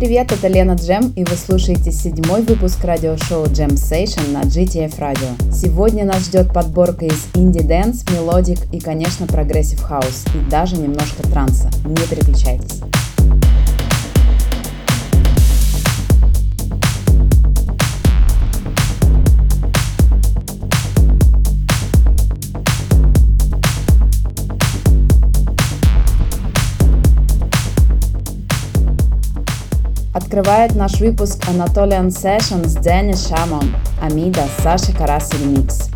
Привет, это Лена Джем, и вы слушаете седьмой выпуск радиошоу Jam Station на GTF Radio. Сегодня нас ждет подборка из инди-дэнс, мелодик и, конечно, прогрессив хаус, и даже немножко транса. Не переключайтесь. Открывает наш выпуск Anatolian Sessions Денис Шамон, Амида, Саша Караси Ремикс.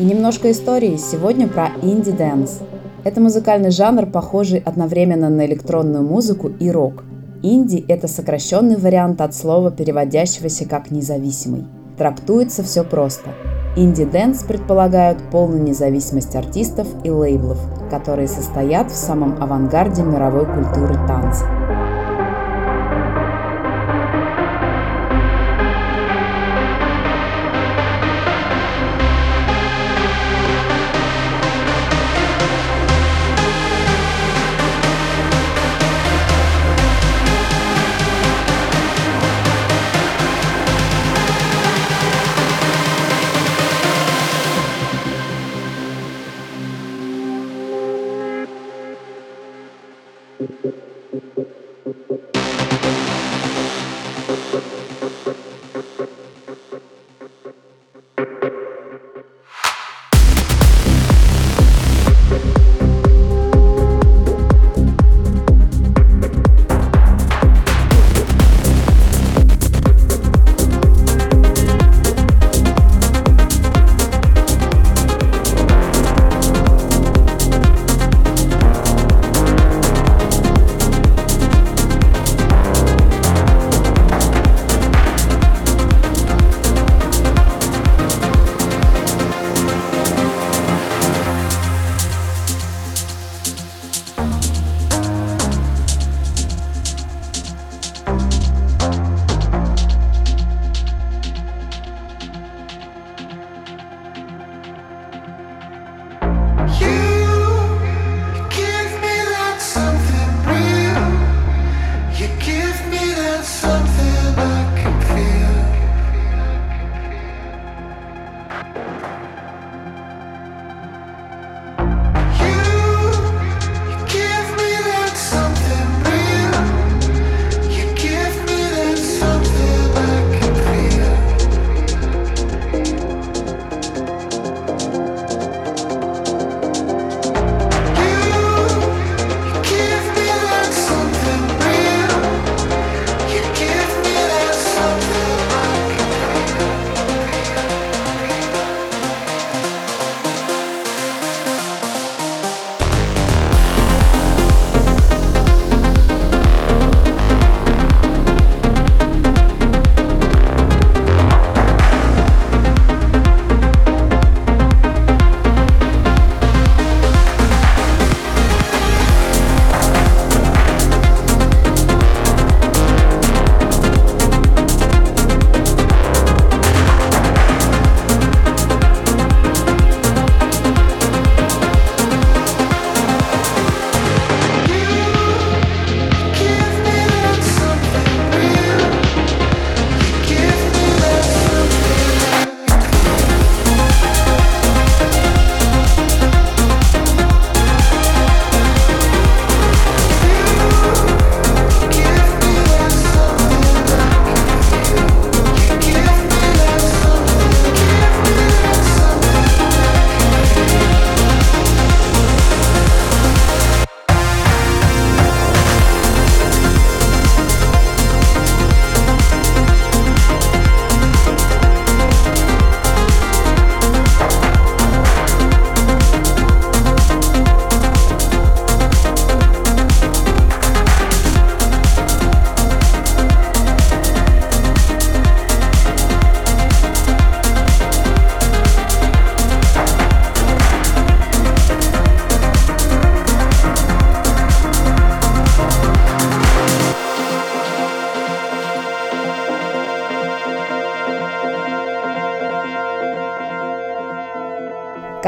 И немножко истории сегодня про инди-дэнс. Это музыкальный жанр, похожий одновременно на электронную музыку и рок. Инди – это сокращенный вариант от слова, переводящегося как «независимый». Трактуется все просто. Инди-дэнс предполагают полную независимость артистов и лейблов, которые состоят в самом авангарде мировой культуры танца.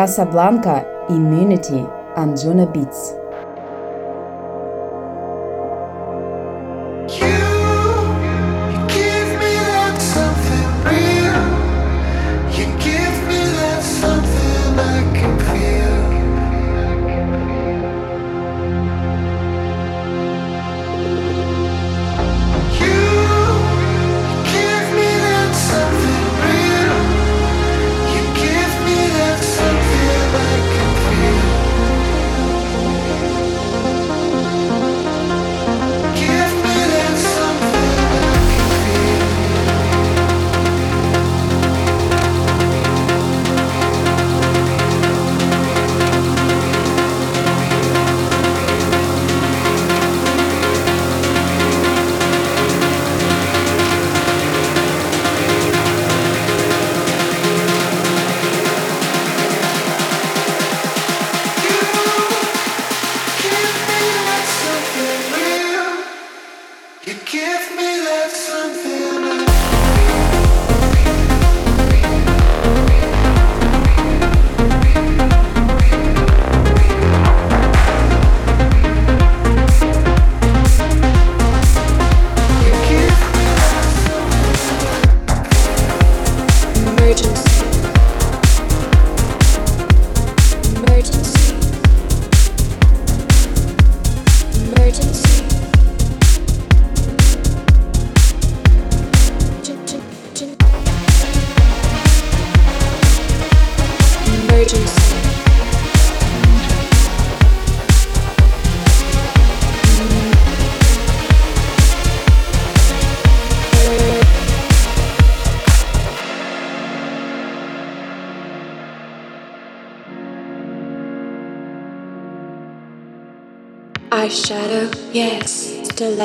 Kasablanca Immunity and Anjunabeats.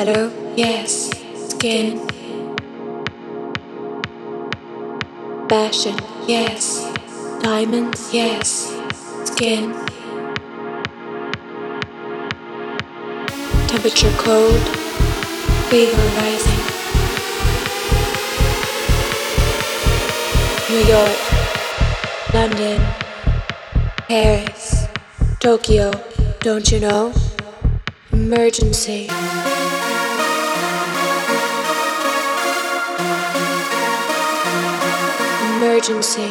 Yes. Yes. Skin. Fashion, yes. Diamonds, yes. Skin. Temperature cold. Fever rising. New York. London. Paris. Tokyo. Don't you know? Emergency. Emergency.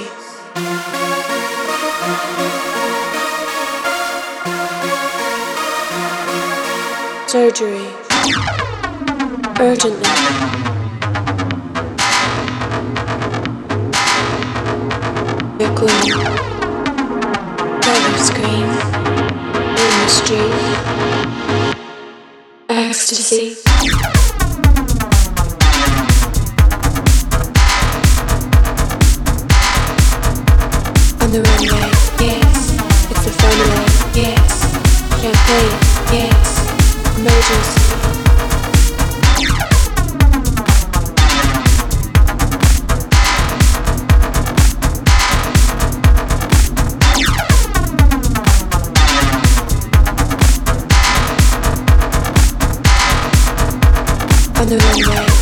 Surgery. Urgently. Your queen. Never scream. In the street ecstasy. The runway, yes, it's yes, champagne, yes, on the runway,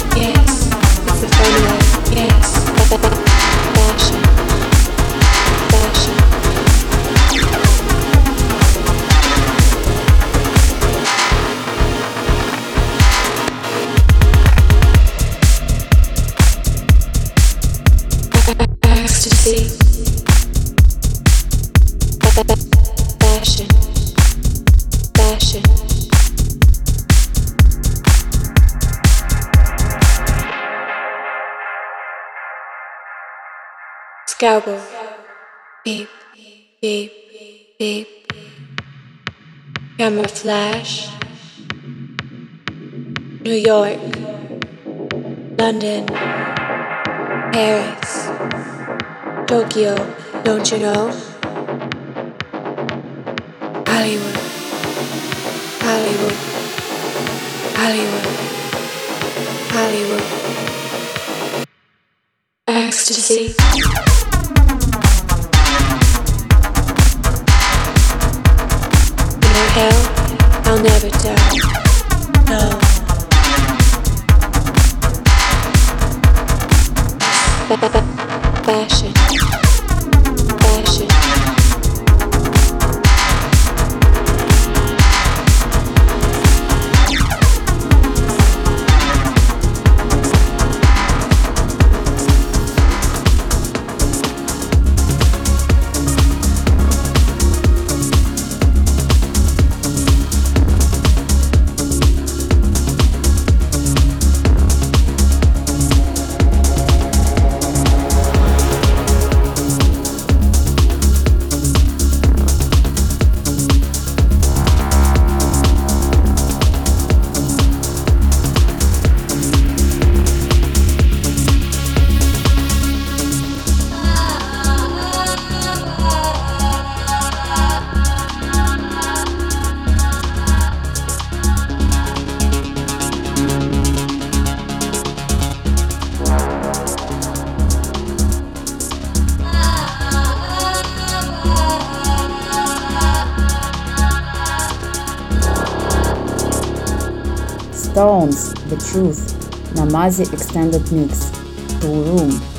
Scalpel. Beep, beep, beep. Camera flash. New York. London. Paris. Tokyo. Don't you know? Hollywood. Hollywood. Hollywood. Hollywood. Ecstasy. I'll never tell. No. Fashion. Truth, Namazi Extended Mix, Two Room.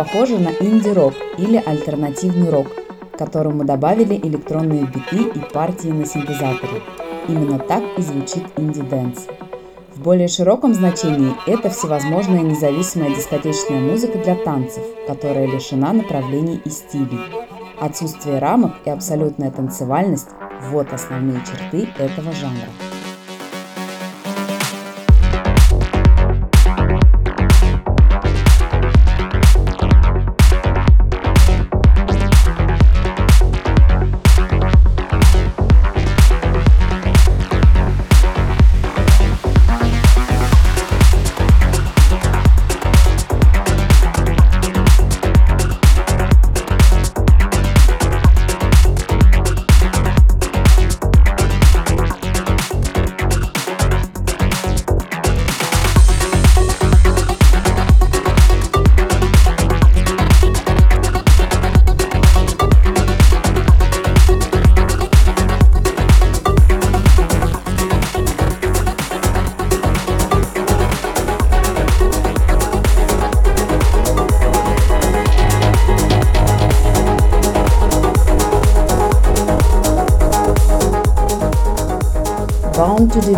Похожа на инди-рок или альтернативный рок, которому добавили электронные биты и партии на синтезаторе. Именно так и звучит инди-дэнс. В более широком значении это всевозможная независимая дискотечная музыка для танцев, которая лишена направлений и стилей. Отсутствие рамок и абсолютная танцевальность – вот основные черты этого жанра.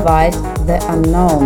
The Unknown,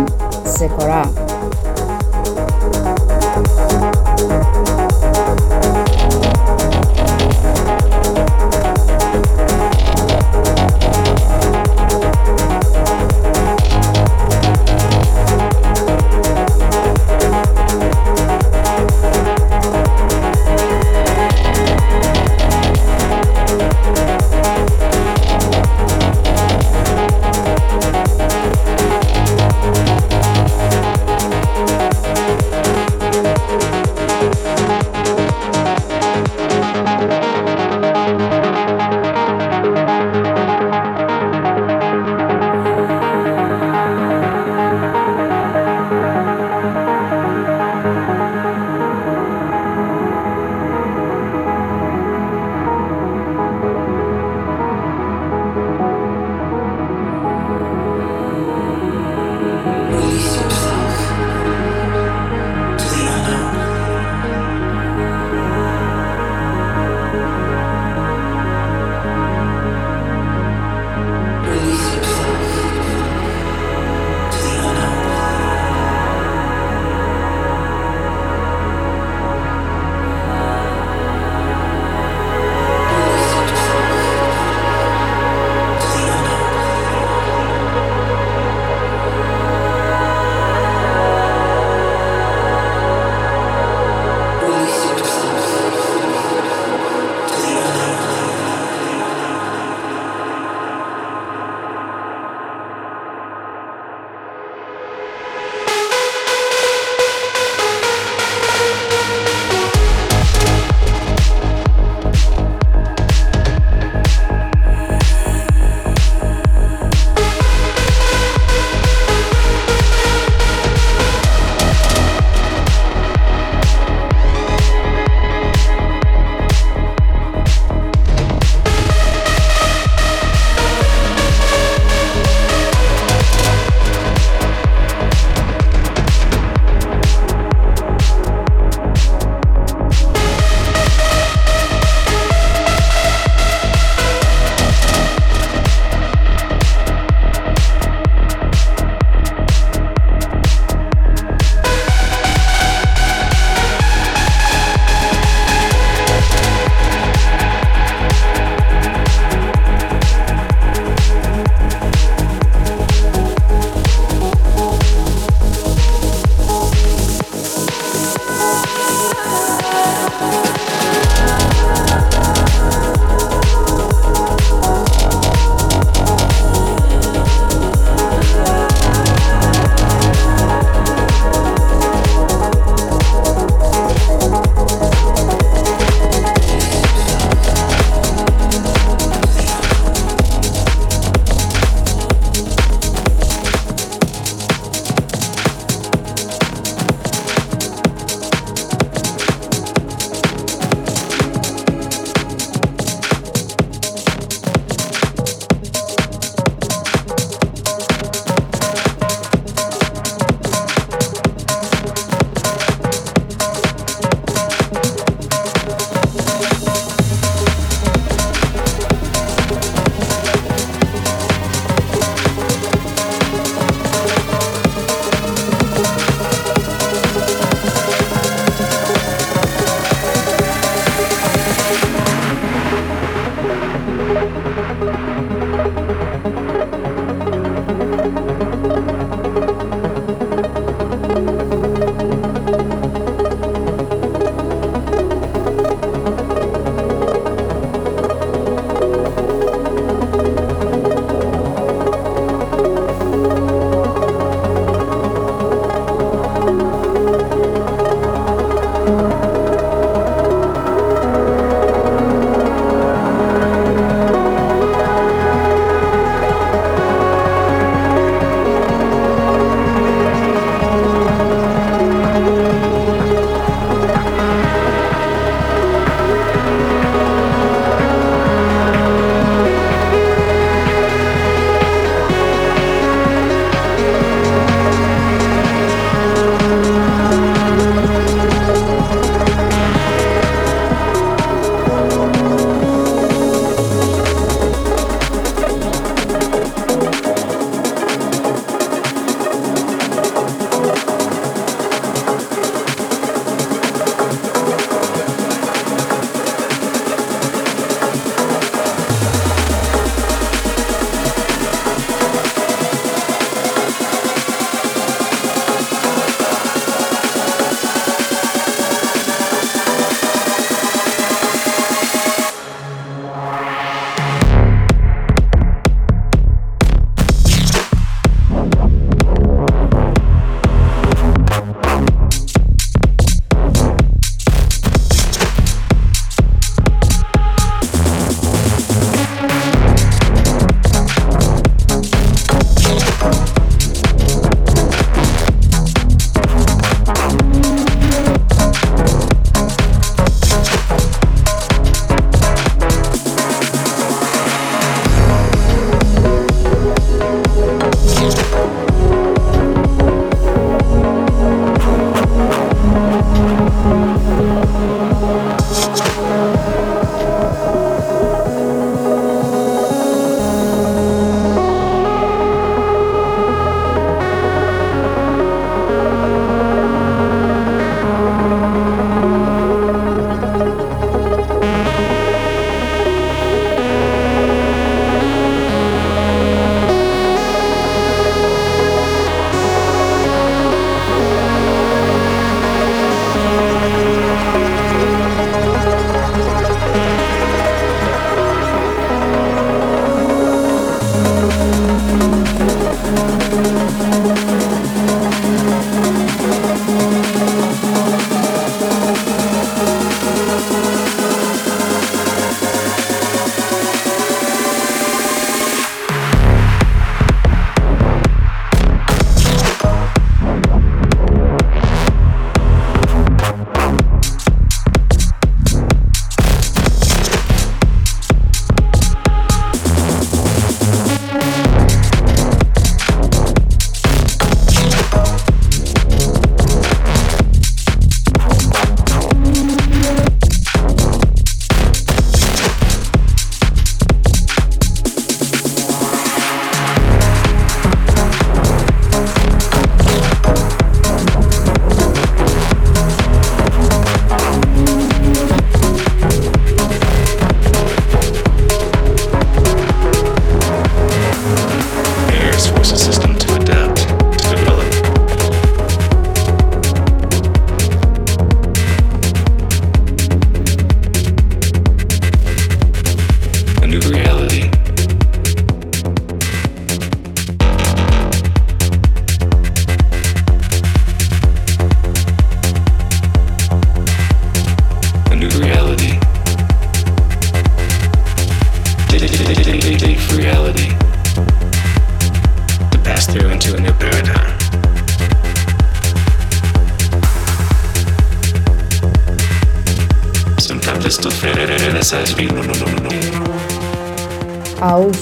no.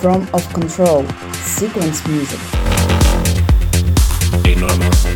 Form Of Control Sequence Music. Ain't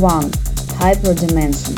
one, Higher Dimension.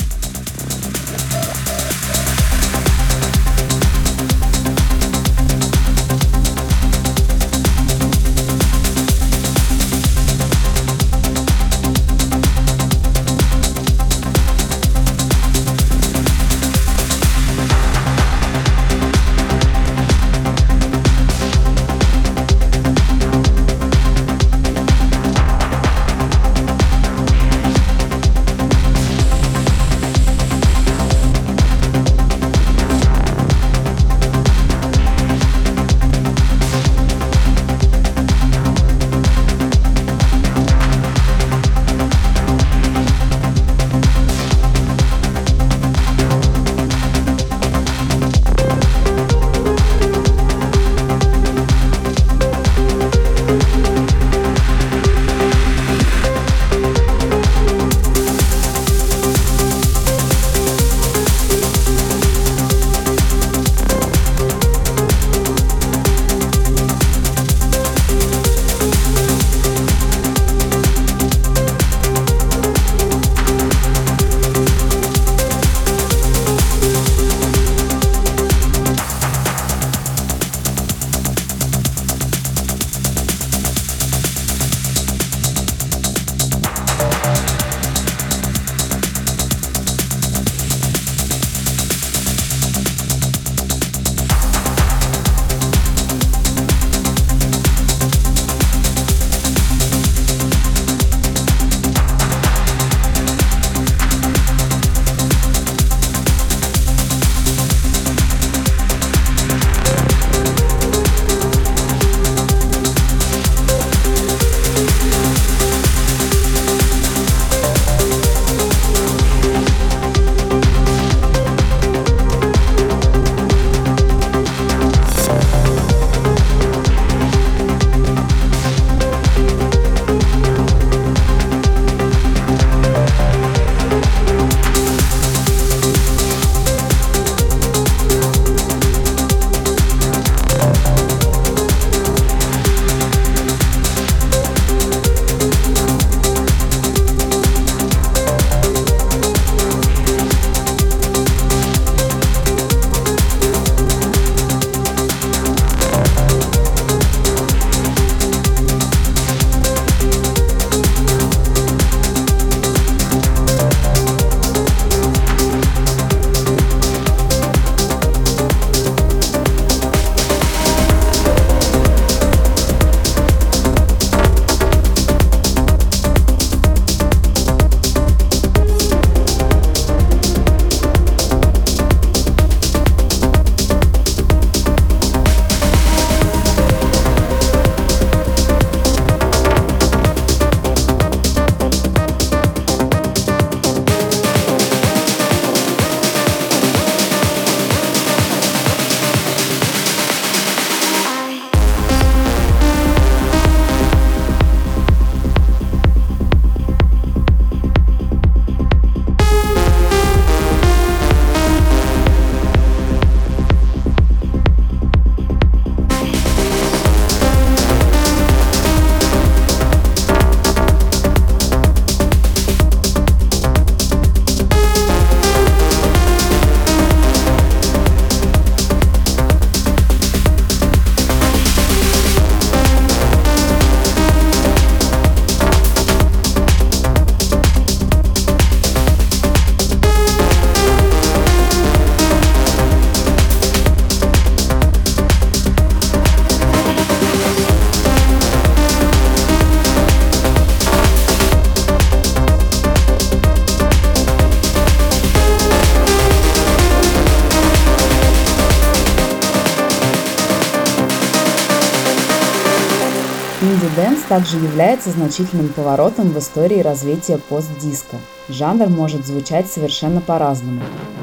Инди-дэнс также является значительным поворотом в истории развития пост-диска. Жанр может звучать совершенно по-разному.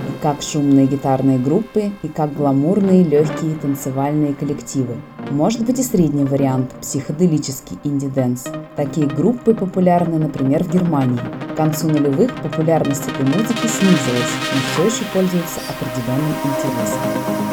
И как шумные гитарные группы, и как гламурные легкие танцевальные коллективы. Может быть и средний вариант – психоделический инди-дэнс. Такие группы популярны, например, в Германии. К концу нулевых популярность этой музыки снизилась, но все еще пользуется определенным интересом.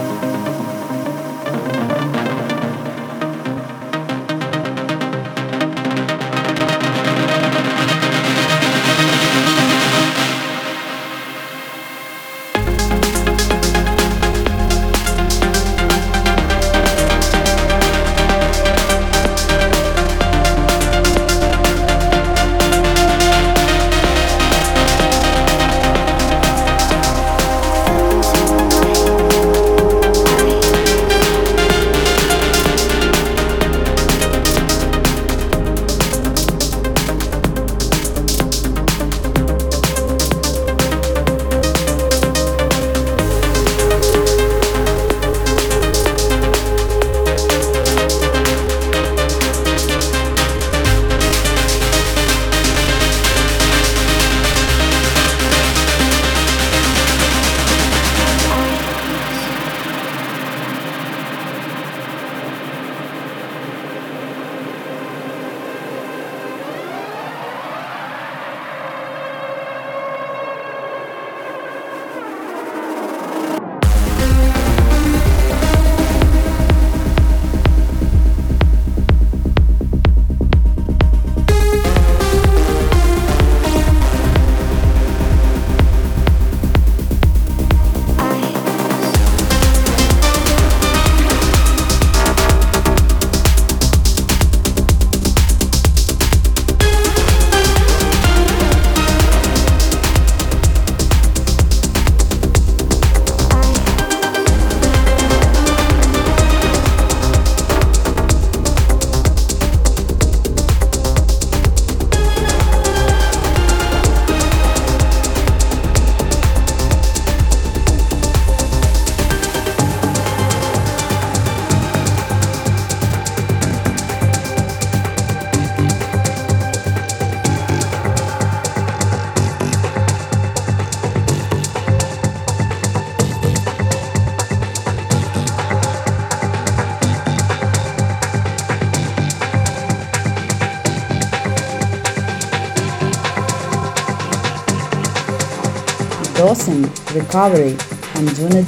Recovery, Anjuna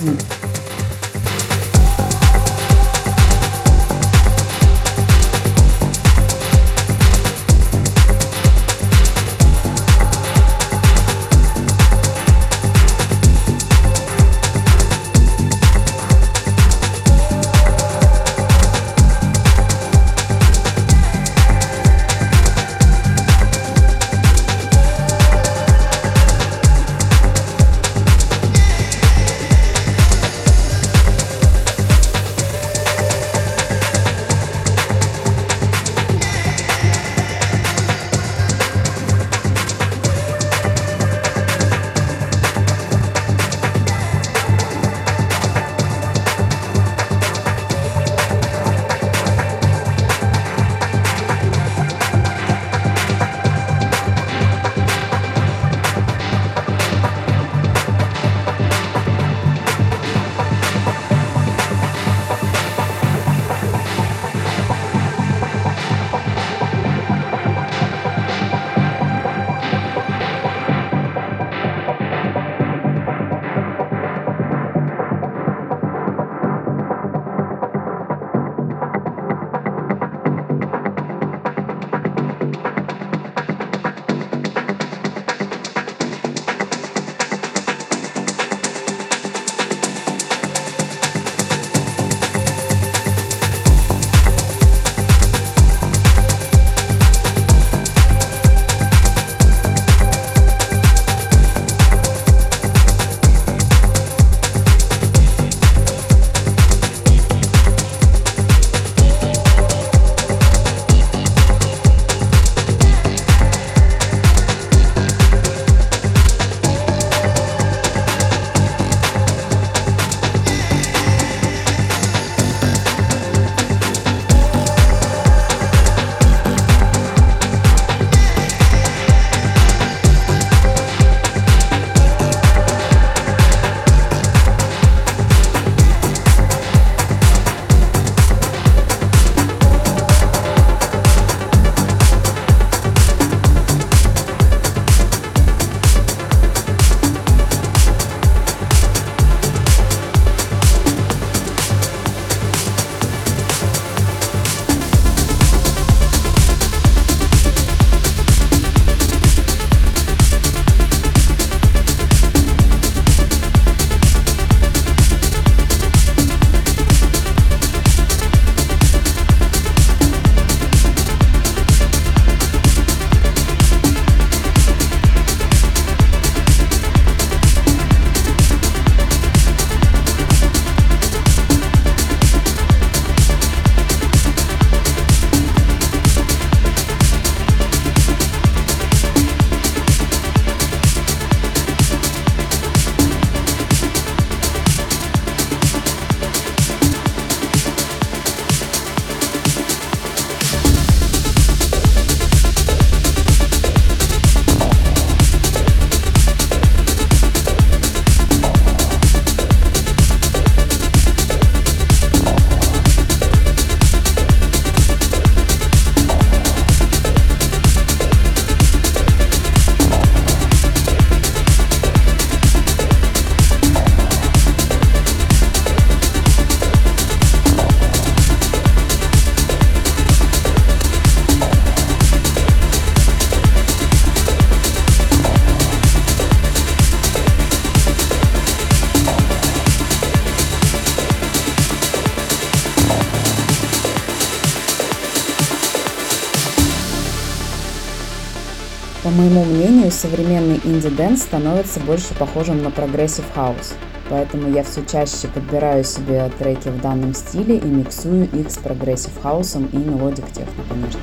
инди-дэнс становится больше похожим на прогрессив хаус. Поэтому я все чаще подбираю себе треки в данном стиле и миксую их с прогрессив хаусом и мелодик техно, конечно.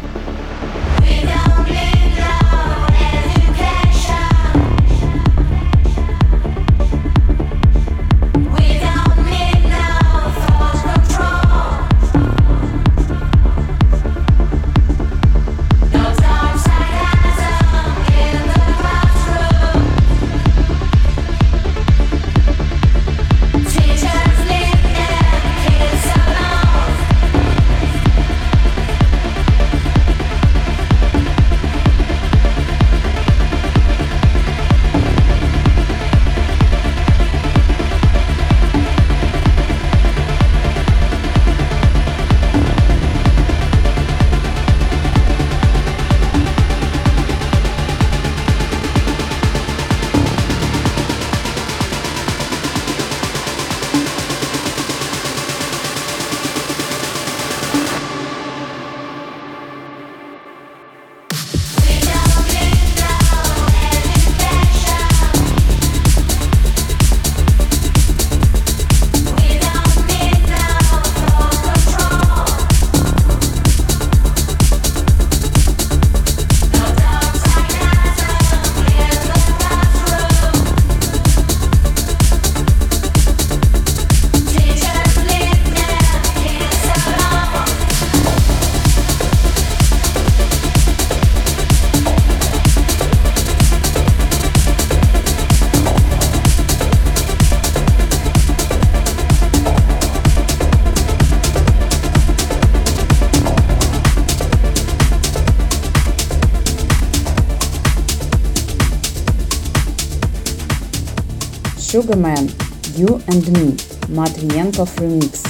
Sugarman, You and Me, Matvienkov Remix,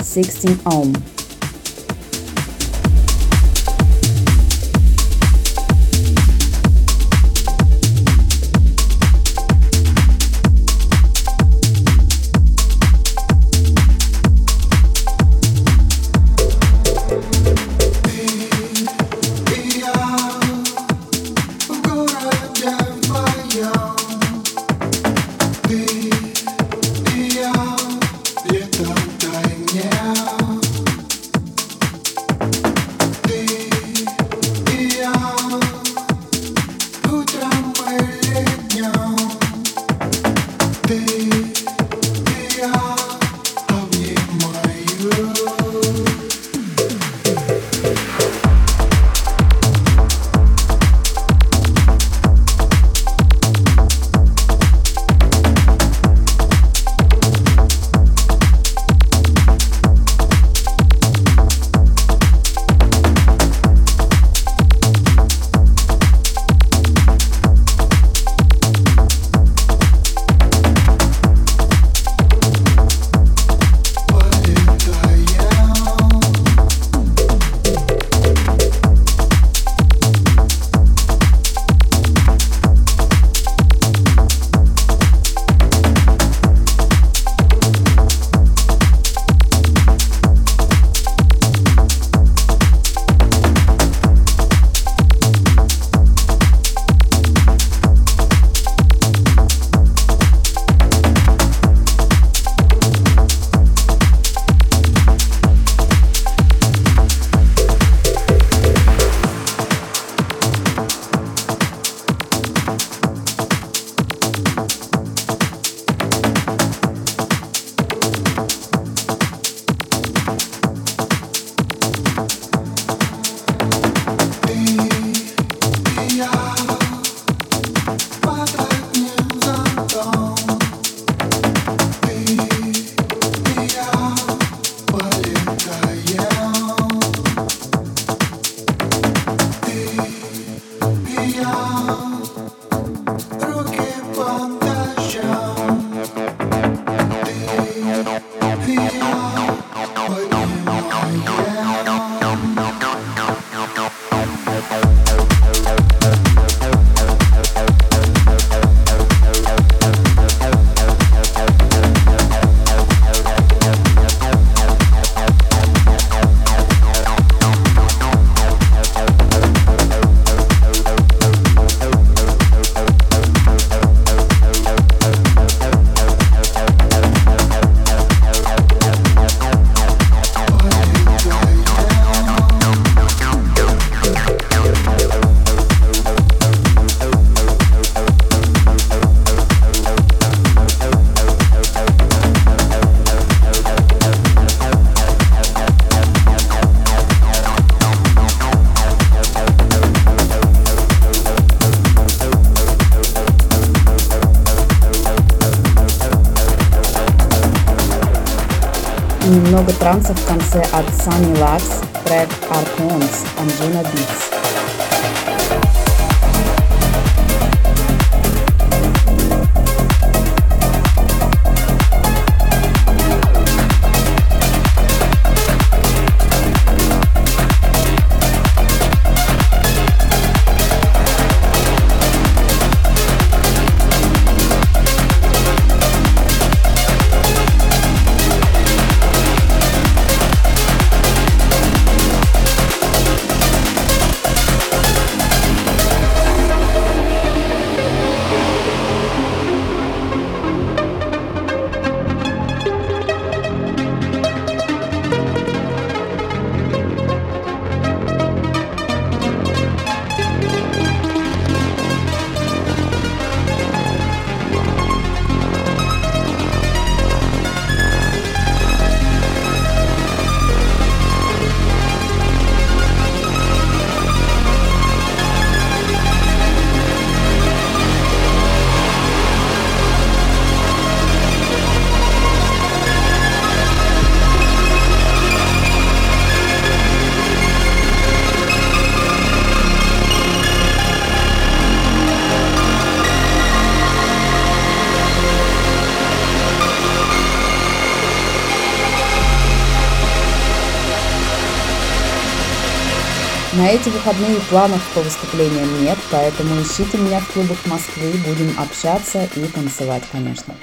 16 Ohm. Транса в конце от Sunny На эти выходные планов по выступлениям нет, поэтому ищите меня в клубах Москвы, будем общаться и танцевать, конечно.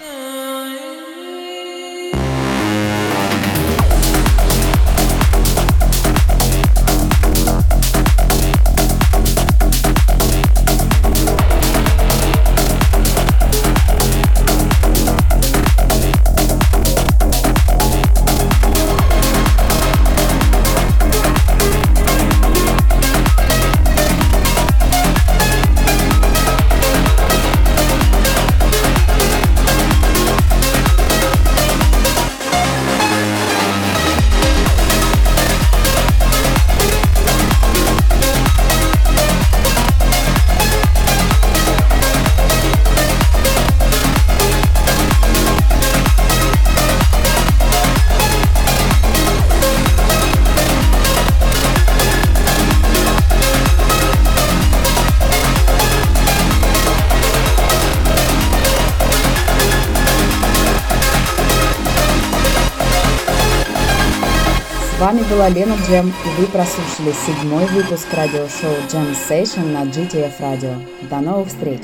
Была Лена Джем, и вы прослушали седьмой выпуск радиошоу Jam Session на GTF Radio. До новых встреч!